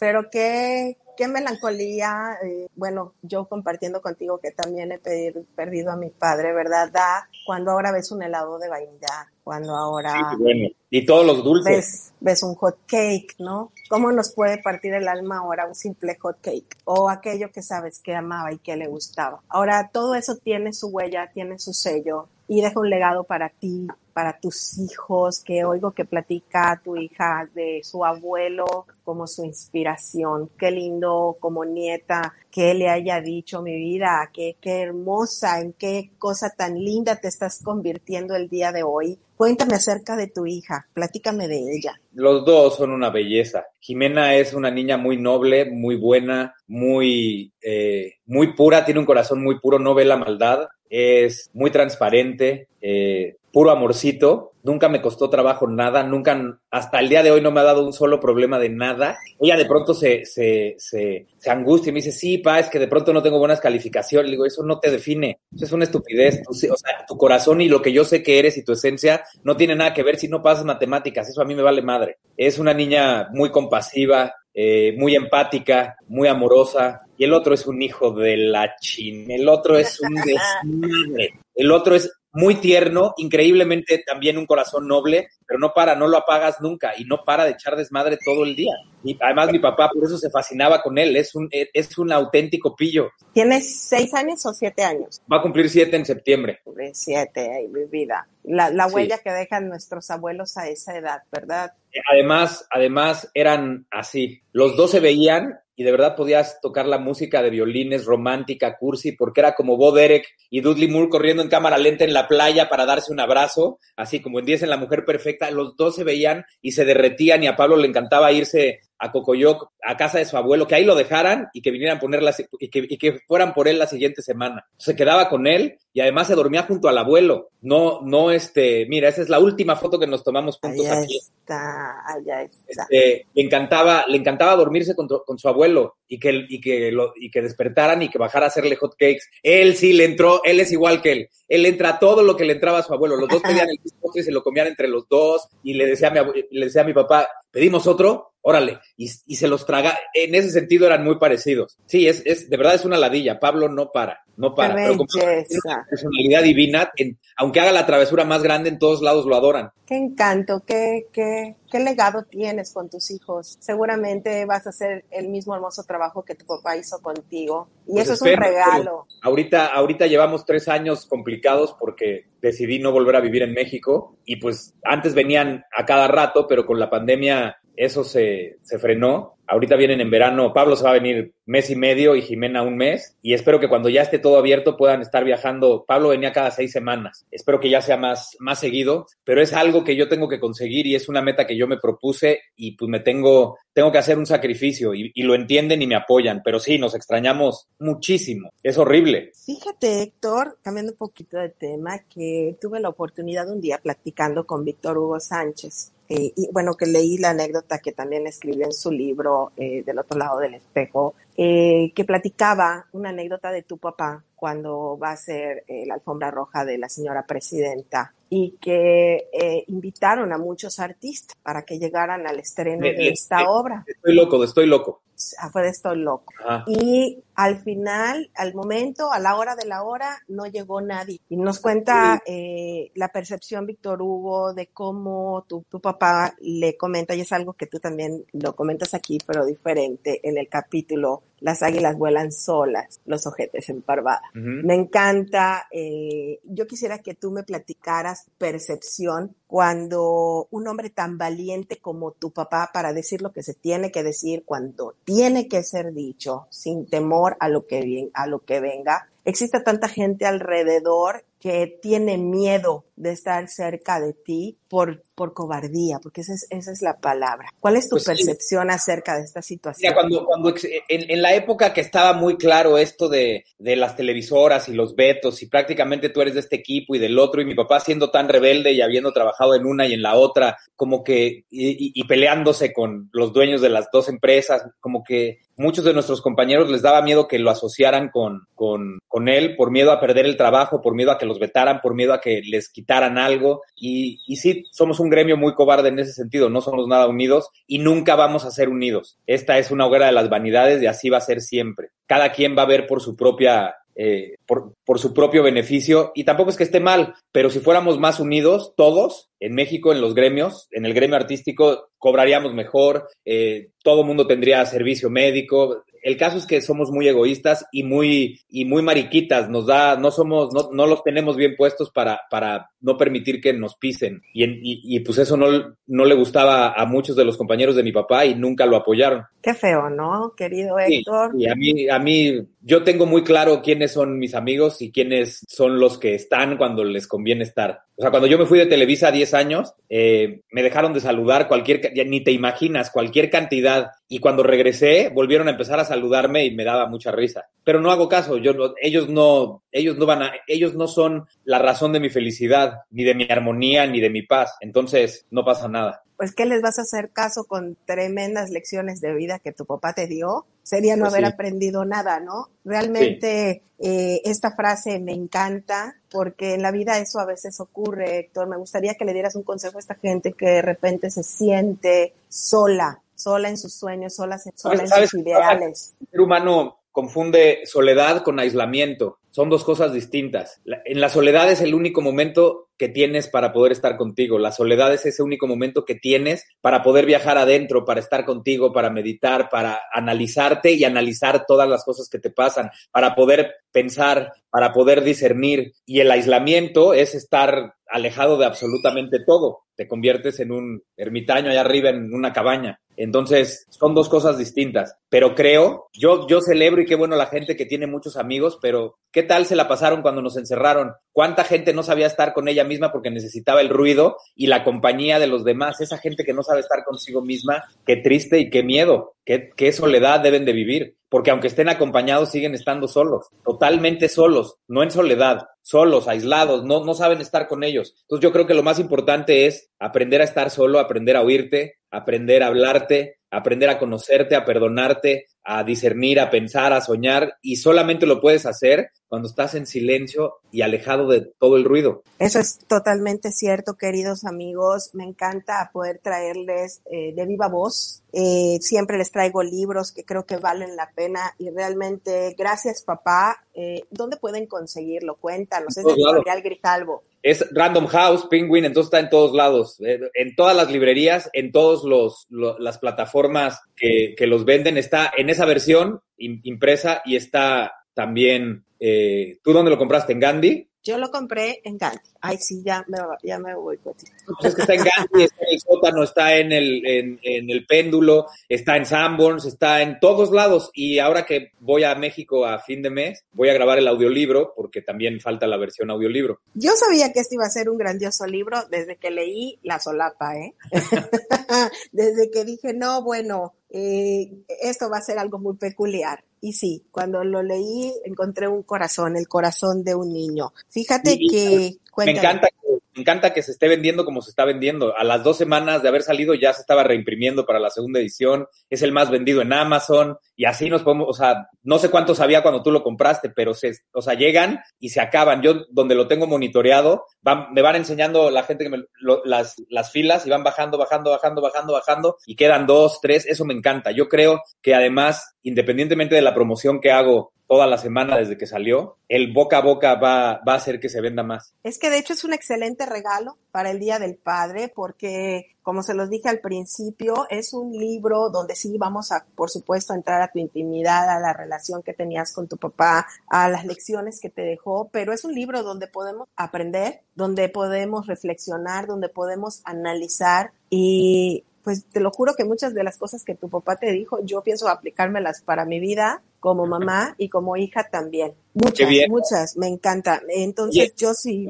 pero qué, qué melancolía, eh, bueno, yo compartiendo contigo que también he perdido, perdido a mi padre, ¿verdad? Da cuando ahora ves un helado de vainilla, cuando ahora... Sí, bueno. Y todos los dulces. Ves, ves un hot cake, ¿no? ¿Cómo nos puede partir el alma ahora un simple hot cake? O aquello que sabes que amaba y que le gustaba. Ahora todo eso tiene su huella, tiene su sello y deja un legado para ti, para tus hijos, que oigo que platica tu hija de su abuelo como su inspiración. Qué lindo como nieta que le haya dicho mi vida, qué, qué hermosa, en qué cosa tan linda te estás convirtiendo el día de hoy. Cuéntame acerca de tu hija, platícame de ella. Los dos son una belleza. Jimena es una niña muy noble, muy buena, muy, eh, muy pura, tiene un corazón muy puro, no ve la maldad, es muy transparente, eh, puro amorcito, nunca me costó trabajo nada, nunca, hasta el día de hoy no me ha dado un solo problema de nada. Ella de pronto se, se, se, se angustia y me dice, sí, pa, es que de pronto no tengo buenas calificaciones. Le digo, eso no te define, eso es una estupidez. o sea, tu corazón y lo que yo sé que eres y tu esencia no tiene nada que ver si no pasas matemáticas, eso a mí me vale madre. Es una niña muy compasiva, eh, muy empática, muy amorosa, y el otro es un hijo de la chin, el otro es un desmadre, el otro es muy tierno, increíblemente también un corazón noble, pero no para, no lo apagas nunca y no para de echar desmadre todo el día. Y además mi papá por eso se fascinaba con él, es un, es un auténtico pillo. ¿Tienes seis años o siete años? Va a cumplir siete en septiembre. Siete, ay, mi vida. La, la huella sí. que dejan nuestros abuelos a esa edad, ¿verdad? Además, además eran así. Los dos se veían y de verdad podías tocar la música de violines romántica, cursi, porque era como Bo Derek y Dudley Moore corriendo en cámara lenta en la playa para darse un abrazo, así como en 10 en La Mujer Perfecta, los dos se veían y se derretían y a Pablo le encantaba irse a Cocoyoc, a casa de su abuelo, que ahí lo dejaran y que vinieran a ponerla y que, y que fueran por él la siguiente semana. Se quedaba con él y además se dormía junto al abuelo. No, no, este, mira, esa es la última foto que nos tomamos juntos allá aquí. Está, allá está. Este, le encantaba, le encantaba dormirse con, con su abuelo y que, y que lo, y que despertaran y que bajara a hacerle hot cakes. Él sí le entró, él es igual que él. Él entra todo lo que le entraba a su abuelo. Los dos pedían el mismo y se lo comían entre los dos y le decía a mi, le decía a mi papá, pedimos otro, órale, y, y, se los traga, en ese sentido eran muy parecidos. Sí, es, es, de verdad es una ladilla, Pablo no para, no para, Qué pero como una personalidad divina, en, aunque haga la travesura más grande, en todos lados lo adoran. Qué encanto, qué, qué, qué legado tienes con tus hijos. Seguramente vas a hacer el mismo hermoso trabajo que tu papá hizo contigo. Y Pues eso es un regalo. Ahorita, ahorita llevamos tres años complicados porque decidí no volver a vivir en México y pues antes venían a cada rato, pero con la pandemia eso se, se frenó. Ahorita vienen en verano, Pablo se va a venir mes y medio y Jimena un mes y espero que cuando ya esté todo abierto puedan estar viajando. Pablo venía cada seis semanas. Espero que ya sea más, más seguido, pero es algo que yo tengo que conseguir y es una meta que yo me propuse y pues me tengo, tengo que hacer un sacrificio y, y lo entienden y me apoyan, pero sí, nos extrañamos muchísimo. Es horrible. Fíjate, Héctor, cambiando un poquito de tema, que tuve la oportunidad un día platicando con Víctor Hugo Sánchez. Eh, y bueno, que leí la anécdota que también escribió en su libro eh, Del otro lado del espejo, eh, que platicaba una anécdota de tu papá cuando va a ser eh, la alfombra roja de la señora presidenta y que eh, invitaron a muchos artistas para que llegaran al estreno Me- de esta me- obra. Estoy loco, estoy loco. Ah, Fue de esto loco. Ajá. Y al final, al momento, a la hora de la hora, no llegó nadie. Y nos cuenta eh, la percepción, Víctor Hugo, de cómo tu, tu papá le comenta, y es algo que tú también lo comentas aquí, pero diferente, en el capítulo Las águilas vuelan solas, los ojetes en parvada. Me encanta. eh, yo quisiera que tú me platicaras percepción cuando un hombre tan valiente como tu papá para decir lo que se tiene que decir, cuando tiene que ser dicho, sin temor a lo que, a lo que venga. Existe tanta gente alrededor que tiene miedo de estar cerca de ti por, por cobardía, porque esa es, esa es la palabra. ¿Cuál es tu Pues sí. percepción acerca de esta situación? Mira, cuando, cuando en, en la época que estaba muy claro esto de, de las televisoras y los vetos y prácticamente tú eres de este equipo y del otro y mi papá siendo tan rebelde y habiendo trabajado en una y en la otra, como que y, y- y peleándose con los dueños de las dos empresas, como que muchos de nuestros compañeros les daba miedo que lo asociaran con, con, con él por miedo a perder el trabajo, por miedo a que los vetaran, por miedo a que les quitaran algo. Y, y sí, somos un gremio muy cobarde en ese sentido, no somos nada unidos y nunca vamos a ser unidos. Esta es una hoguera de las vanidades y así va a ser siempre. Cada quien va a ver por su propia eh, por, por su propio beneficio. Y tampoco es que esté mal, pero si fuéramos más unidos, todos, en México, en los gremios, en el gremio artístico, cobraríamos mejor, eh, todo mundo tendría servicio médico. El caso es que somos muy egoístas y muy, y muy mariquitas. Nos da, no somos, no, no los tenemos bien puestos para, para no permitir que nos pisen. Y, en- y, y pues eso no, no le gustaba a muchos de los compañeros de mi papá y nunca lo apoyaron. Qué feo, ¿no, querido Sí, Héctor? y a mí, a mí, yo tengo muy claro quiénes son mis amigos y quiénes son los que están cuando les conviene estar. O sea, cuando yo me fui de Televisa a 10 años, eh, me dejaron de saludar cualquier, ya ni te imaginas, cualquier cantidad. Y cuando regresé, volvieron a empezar a saludarme y me daba mucha risa. Pero no hago caso, yo ellos no, ellos no van a, ellos no son la razón de mi felicidad, ni de mi armonía, ni de mi paz. Entonces, no pasa nada. Pues, ¿qué les vas a hacer caso con tremendas lecciones de vida que tu papá te dio? Sería no Pues haber sí. aprendido nada, ¿no? Realmente eh, esta frase me encanta porque en la vida eso a veces ocurre, Héctor. Me gustaría que le dieras un consejo a esta gente que de repente se siente sola, sola en sus sueños, sola, sola en ¿Sabes sus ideales. El ser humano confunde soledad con aislamiento. Son dos cosas distintas. En la soledad es el único momento que tienes para poder estar contigo. La soledad es ese único momento que tienes para poder viajar adentro, para estar contigo, para meditar, para analizarte y analizar todas las cosas que te pasan, para poder pensar, para poder discernir. Y el aislamiento es estar alejado de absolutamente todo. Te conviertes en un ermitaño allá arriba en una cabaña. Entonces, son dos cosas distintas. Pero creo, yo, yo celebro y qué bueno la gente que tiene muchos amigos, pero ¿qué tal se la pasaron cuando nos encerraron? ¿Cuánta gente no sabía estar con ella misma porque necesitaba el ruido y la compañía de los demás? Esa gente que no sabe estar consigo misma, qué triste y qué miedo, qué, qué soledad deben de vivir. Porque aunque estén acompañados, siguen estando solos, totalmente solos, no en soledad, solos, aislados, no, no saben estar con ellos. Entonces yo creo que lo más importante es aprender a estar solo, aprender a oírte, aprender a hablarte, aprender a conocerte, a perdonarte, a discernir, a pensar, a soñar, y solamente lo puedes hacer cuando estás en silencio y alejado de todo el ruido. Eso es totalmente cierto, queridos amigos. Me encanta poder traerles eh, de viva voz. Eh, siempre les traigo libros que creo que valen la pena y realmente, gracias papá. Eh, ¿Dónde pueden conseguirlo? Cuéntanos. Es. Editorial Grijalvo. Es Random House, Penguin, entonces está en todos lados, en todas las librerías, en todas los, lo- las plataformas que, que los venden, está en esa versión im- impresa y está también, eh, ¿tú dónde lo compraste? ¿En Gandhi? Yo lo compré en Gandhi. Ay, sí, ya me, ya me voy. Pues es que está en Gandhi, está en el sótano, está en el, en, en el péndulo, está en Sanborns, está en todos lados. Y ahora que voy a México a fin de mes, voy a grabar el audiolibro, porque también falta la versión audiolibro. Yo sabía que este iba a ser un grandioso libro desde que leí La Solapa, ¿eh? desde que dije, no, bueno, eh, esto va a ser algo muy peculiar. Y sí, cuando lo leí encontré un corazón, el corazón de un niño. Fíjate Y- que... Me encanta, me encanta que se esté vendiendo como se está vendiendo. A las dos semanas de haber salido ya se estaba reimprimiendo para la segunda edición. Es el más vendido en Amazon y así nos podemos, o sea, no sé cuántos había cuando tú lo compraste, pero se, o sea, llegan y se acaban. Yo donde lo tengo monitoreado, van- me van enseñando la gente que me, lo- las, las filas y van bajando, bajando, bajando, bajando, bajando y quedan dos, tres. Eso me encanta. Yo creo que además, independientemente de la promoción que hago toda la semana desde que salió, el boca a boca va, va a hacer que se venda más. Es que de hecho es un excelente regalo para el Día del Padre porque, como se los dije al principio, es un libro donde sí vamos a, por supuesto, a entrar a tu intimidad, a la relación que tenías con tu papá, a las lecciones que te dejó, pero es un libro donde podemos aprender, donde podemos reflexionar, donde podemos analizar y pues te lo juro que muchas de las cosas que tu papá te dijo, yo pienso aplicármelas para mi vida como mamá y como hija también. Muchas, muchas, me encanta. Entonces yo sí.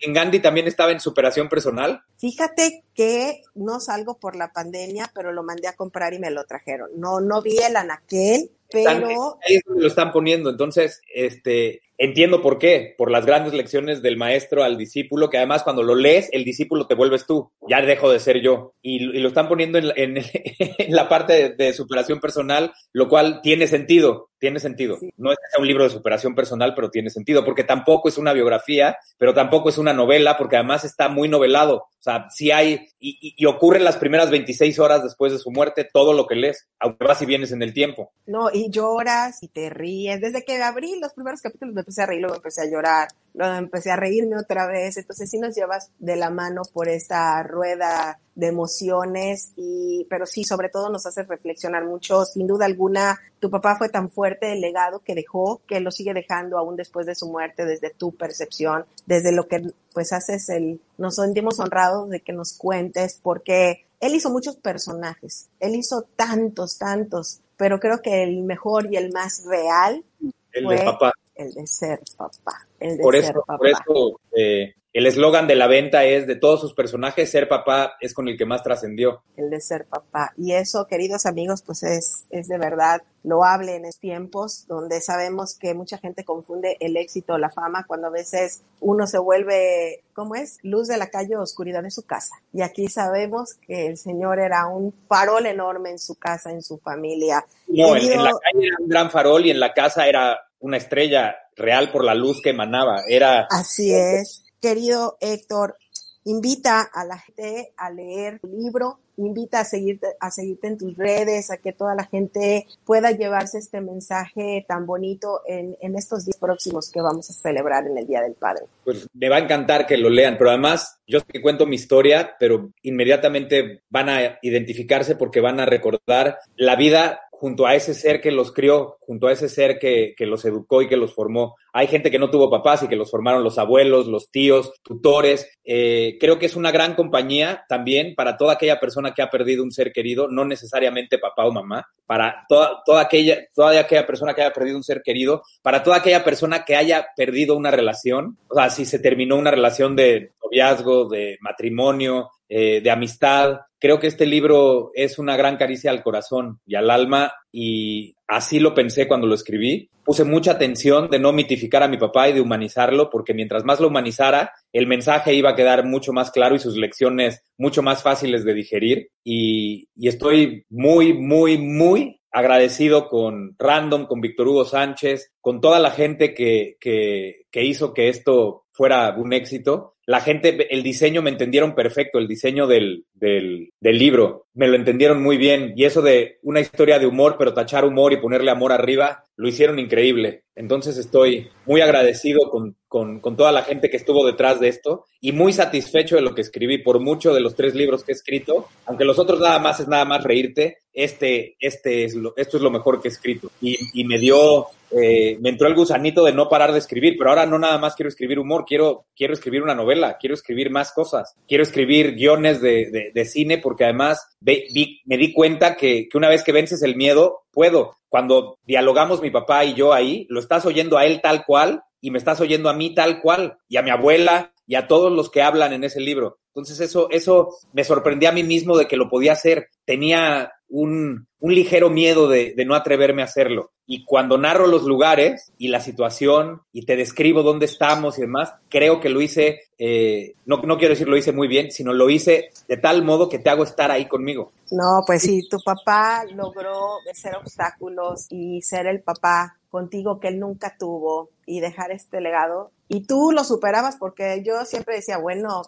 en Gandhi también estaba en superación personal. Fíjate que no salgo por la pandemia, pero lo mandé a comprar y me lo trajeron. No, no vi el anaquel, pero... ahí es donde lo están poniendo. Entonces, este, entiendo por qué. Por las grandes lecciones del maestro al discípulo, que además cuando lo lees, el discípulo te vuelves tú. Ya dejo de ser yo. Y, y lo están poniendo en, en, en la parte de, de, superación personal, lo cual tiene sentido. Tiene sentido. Sí. No es que sea un libro de superación personal, pero tiene sentido, porque tampoco es una biografía, pero tampoco es una novela, porque además está muy novelado. O sea, sí hay, y, y, ocurre en las primeras 26 horas después de su muerte todo lo que lees, aunque vas y vienes en el tiempo. No, y lloras y te ríes. Desde que abrí los primeros capítulos me empecé a reír, luego empecé a llorar, luego empecé a reírme otra vez. Entonces sí nos llevas de la mano por esta rueda de emociones y, pero sí, sobre todo nos hace reflexionar mucho. Sin duda alguna, tu papá fue tan fuerte el legado que dejó, que lo sigue dejando aún después de su muerte, desde tu percepción, desde lo que pues haces el, nos sentimos honrados de que nos cuentes, porque él hizo muchos personajes, él hizo tantos, tantos, pero creo que el mejor y el más real el fue de papá. El de ser papá. El de por, ser eso, papá. por eso, eh, el eslogan de la venta es de todos sus personajes, ser papá es con el que más trascendió. El de ser papá. Y eso, queridos amigos, pues es, es de verdad loable en estos tiempos donde sabemos que mucha gente confunde el éxito o la fama cuando a veces uno se vuelve, ¿cómo es? Luz de la calle, oscuridad de su casa. Y aquí sabemos que el Señor era un farol enorme en su casa, en su familia. No, Querido, en, en la calle era un gran farol y en la casa era una estrella real por la luz que emanaba. Era. Así es querido Héctor, invita a la gente a leer tu libro, invita a seguirte, a seguirte en tus redes, a que toda la gente pueda llevarse este mensaje tan bonito en, en estos días próximos que vamos a celebrar en el Día del Padre. Pues me va a encantar que lo lean, pero además yo que cuento mi historia, pero inmediatamente van a identificarse porque van a recordar la vida junto a ese ser que los crió, junto a ese ser que, que, los educó y que los formó. Hay gente que no tuvo papás y que los formaron los abuelos, los tíos, tutores. Eh, creo que es una gran compañía también para toda aquella persona que ha perdido un ser querido, no necesariamente papá o mamá, para toda, toda, aquella, toda aquella persona que haya perdido un ser querido, para toda aquella persona que haya perdido una relación, o sea, si se terminó una relación de noviazgo, de matrimonio, eh, de amistad. Creo que este libro es una gran caricia al corazón y al alma y así lo pensé cuando lo escribí. Puse mucha atención de no mitificar a mi papá y de humanizarlo porque mientras más lo humanizara, el mensaje iba a quedar mucho más claro y sus lecciones mucho más fáciles de digerir y, estoy muy, muy, muy agradecido con Random, con Víctor Hugo Sánchez, con toda la gente que, que hizo que esto fuera un éxito. La gente, el diseño me entendieron perfecto, el diseño del, del, del, libro, me lo entendieron muy bien. Y eso de una historia de humor, pero tachar humor y ponerle amor arriba, lo hicieron increíble. Entonces estoy muy agradecido con, con, toda la gente que estuvo detrás de esto y muy satisfecho de lo que escribí por mucho de los tres libros que he escrito. Aunque los otros nada más es nada más reírte, este, este es lo, esto es lo mejor que he escrito. Y, me dio eh, me entró el gusanito de no parar de escribir, pero ahora no nada más quiero escribir humor, quiero, quiero escribir una novela, quiero escribir más cosas, quiero escribir guiones de, de, cine porque además vi, me di cuenta que, que una vez que vences el miedo, puedo. Cuando dialogamos mi papá y yo ahí, lo estás oyendo a él tal cual y me estás oyendo a mí tal cual y a mi abuela y a todos los que hablan en ese libro. Entonces eso, eso me sorprendía a mí mismo de que lo podía hacer. Tenía un, un ligero miedo de, de, no atreverme a hacerlo. Y cuando narro los lugares y la situación y te describo dónde estamos y demás, creo que lo hice, eh, no, no quiero decir lo hice muy bien, sino lo hice de tal modo que te hago estar ahí conmigo. No, pues sí, tu papá logró vencer obstáculos y ser el papá contigo que él nunca tuvo y dejar este legado. Y tú lo superabas porque yo siempre decía, bueno,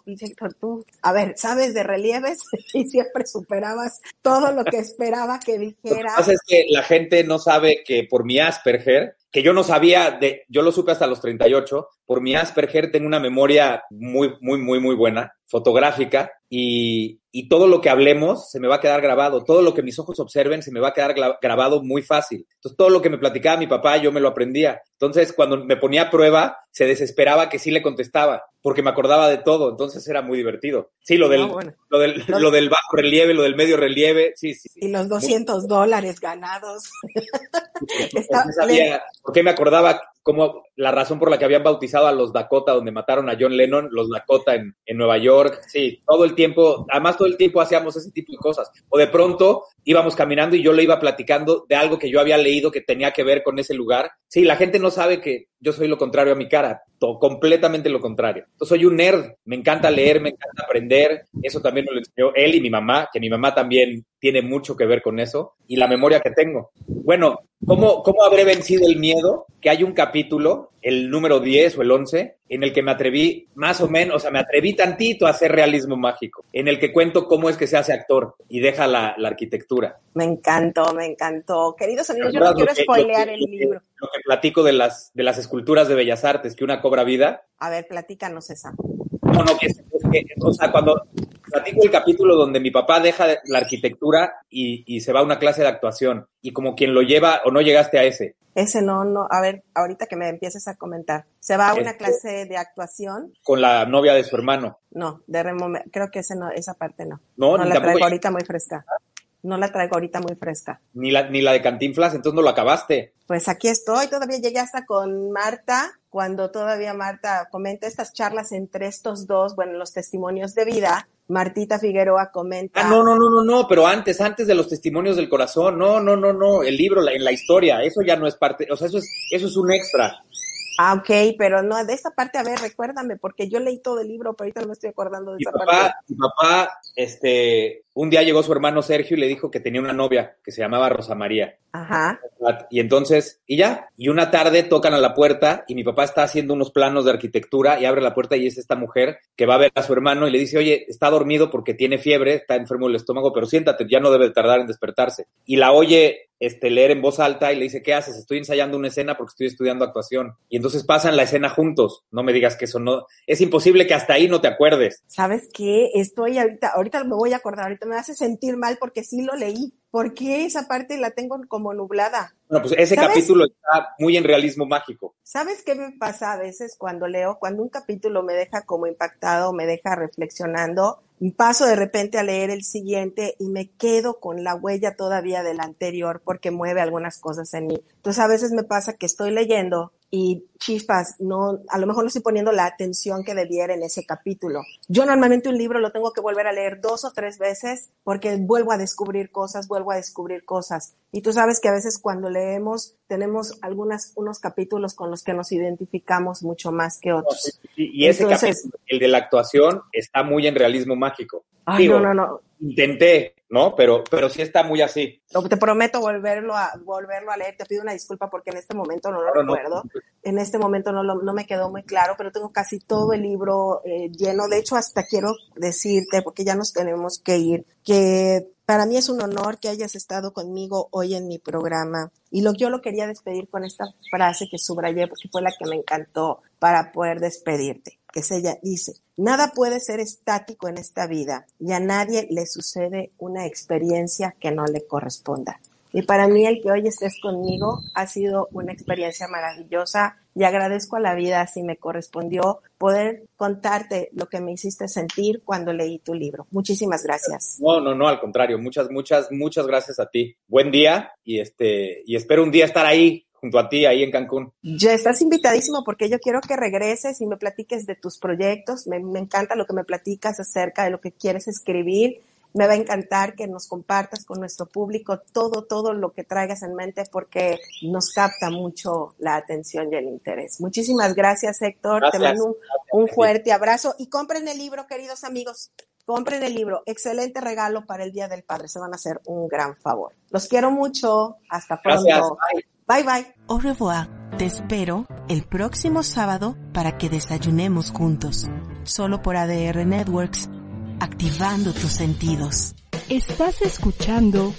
tú, a ver, sabes de relieves y siempre superabas todo lo que esperaba que dijera. Lo que pasa es que la gente no sabe que por mi Asperger, que yo no sabía de, yo lo supe hasta los 38, por mi Asperger tengo una memoria muy, muy, muy, muy buena, fotográfica, y, y todo lo que hablemos se me va a quedar grabado, todo lo que mis ojos observen se me va a quedar grabado muy fácil. Entonces, todo lo que me platicaba mi papá, yo me lo aprendía. Entonces, cuando me ponía a prueba, se desesperaba que sí le contestaba, porque me acordaba de todo, entonces era muy divertido. Sí, lo del, no, bueno. lo del, no. lo del bajo relieve, lo del medio relieve, sí, sí. sí. Y los 200 muy... dólares ganados. Está, sabía, ¿Por qué me acordaba como la razón por la que habían bautizado a los Dakota, donde mataron a John Lennon, los Dakota en, en Nueva York. Sí, todo el tiempo, además todo el tiempo hacíamos ese tipo de cosas. O de pronto íbamos caminando y yo le iba platicando de algo que yo había leído que tenía que ver con ese lugar. Sí, la gente no sabe que yo soy lo contrario a mi cara, completamente lo contrario. Yo soy un nerd, me encanta leer, me encanta aprender. Eso también lo enseñó él y mi mamá, que mi mamá también tiene mucho que ver con eso y la memoria que tengo. Bueno, ¿cómo, cómo habré vencido el miedo? Que hay un capítulo, el número 10 o el 11, en el que me atreví más o menos, o sea, me atreví tantito a hacer realismo mágico, en el que cuento cómo es que se hace actor y deja la, la arquitectura. Me encantó, me encantó. Queridos amigos, yo no quiero que, spoilear que, el libro. Lo que platico de las, de las esculturas de Bellas Artes, que una cobra vida. A ver, platícanos esa. No, no, es que, o sea, cuando platico el capítulo donde mi papá deja la arquitectura y, y, se va a una clase de actuación, y como quien lo lleva, o no llegaste a ese. Ese no, no, a ver, ahorita que me empieces a comentar. ¿Se va a una este, clase de actuación? Con la novia de su hermano. No, de remo, creo que ese no, esa parte no. No, no la traigo ahorita muy fresca. No la traigo ahorita muy fresca. Ni la, ni la de Cantinflas, entonces no lo acabaste. Pues aquí estoy, todavía llegué hasta con Marta, cuando todavía Marta comenta estas charlas entre estos dos, bueno, los testimonios de vida. Martita Figueroa comenta. Ah, no, no, no, no, no, pero antes, antes de los testimonios del corazón, no, no, no, no, el libro, la, en la historia, eso ya no es parte, o sea, eso es, eso es un extra. Ah, ok, pero no, de esa parte, a ver, recuérdame, porque yo leí todo el libro, pero ahorita no me estoy acordando de mi esa papá, parte. Mi papá, este, un día llegó su hermano Sergio y le dijo que tenía una novia que se llamaba Rosa María. Ajá. Y entonces, y ya, y una tarde tocan a la puerta y mi papá está haciendo unos planos de arquitectura y abre la puerta y es esta mujer que va a ver a su hermano y le dice, oye, está dormido porque tiene fiebre, está enfermo del estómago, pero siéntate, ya no debe tardar en despertarse. Y la oye este, leer en voz alta y le dice, ¿qué haces? Estoy ensayando una escena porque estoy estudiando actuación. Y entonces pasan la escena juntos. No me digas que eso no, es imposible que hasta ahí no te acuerdes. ¿Sabes qué? Estoy ahorita, ahorita me voy a acordar, ahorita me hace sentir mal porque sí lo leí. ¿Por qué esa parte la tengo como nublada? Bueno, pues ese ¿Sabes? capítulo está muy en realismo mágico. ¿Sabes qué me pasa a veces cuando leo? Cuando un capítulo me deja como impactado, me deja reflexionando, paso de repente a leer el siguiente y me quedo con la huella todavía del anterior porque mueve algunas cosas en mí. Entonces a veces me pasa que estoy leyendo y chispas, no, a lo mejor no estoy poniendo la atención que debiera en ese capítulo. Yo normalmente un libro lo tengo que volver a leer dos o tres veces porque vuelvo a descubrir cosas, vuelvo a descubrir cosas. Y tú sabes que a veces cuando leemos tenemos algunas, unos capítulos con los que nos identificamos mucho más que otros. Y, y ese Entonces, capítulo, el de la actuación, está muy en realismo mágico. Ay, Digo, no, no, no. Intenté, ¿no? Pero, pero sí está muy así. Te prometo volverlo a, volverlo a leer. Te pido una disculpa porque en este momento no lo Claro, no. recuerdo. En este momento no, lo- no me quedó muy claro, pero tengo casi todo el libro eh, lleno. De hecho, hasta quiero decirte, porque ya nos tenemos que ir, que para mí es un honor que hayas estado conmigo hoy en mi programa. Y lo, yo lo quería despedir con esta frase que subrayé porque fue la que me encantó para poder despedirte. Que es ella, dice, nada puede ser estático en esta vida y a nadie le sucede una experiencia que no le corresponda. Y para mí el que hoy estés conmigo ha sido una experiencia maravillosa y agradezco a la vida si me correspondió poder contarte lo que me hiciste sentir cuando leí tu libro. Muchísimas gracias. No, no, no, al contrario. Muchas, muchas, muchas gracias a ti. Buen día y este, y espero un día estar ahí junto a ti, ahí en Cancún. Ya estás invitadísimo porque yo quiero que regreses y me platiques de tus proyectos. Me, me encanta lo que me platicas acerca de lo que quieres escribir. Me va a encantar que nos compartas con nuestro público todo, todo lo que traigas en mente porque nos capta mucho la atención y el interés. Muchísimas gracias, Héctor. Te mando un, un fuerte abrazo y compren el libro, queridos amigos. Compren el libro. Excelente regalo para el Día del Padre. Se van a hacer un gran favor. Los quiero mucho. Hasta pronto. Gracias. Bye. Bye bye. Au revoir. Te espero el próximo sábado para que desayunemos juntos. Solo por ADR Networks. Activando tus sentidos. Estás escuchando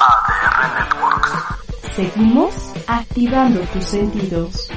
ADR Networks. Seguimos activando tus sentidos.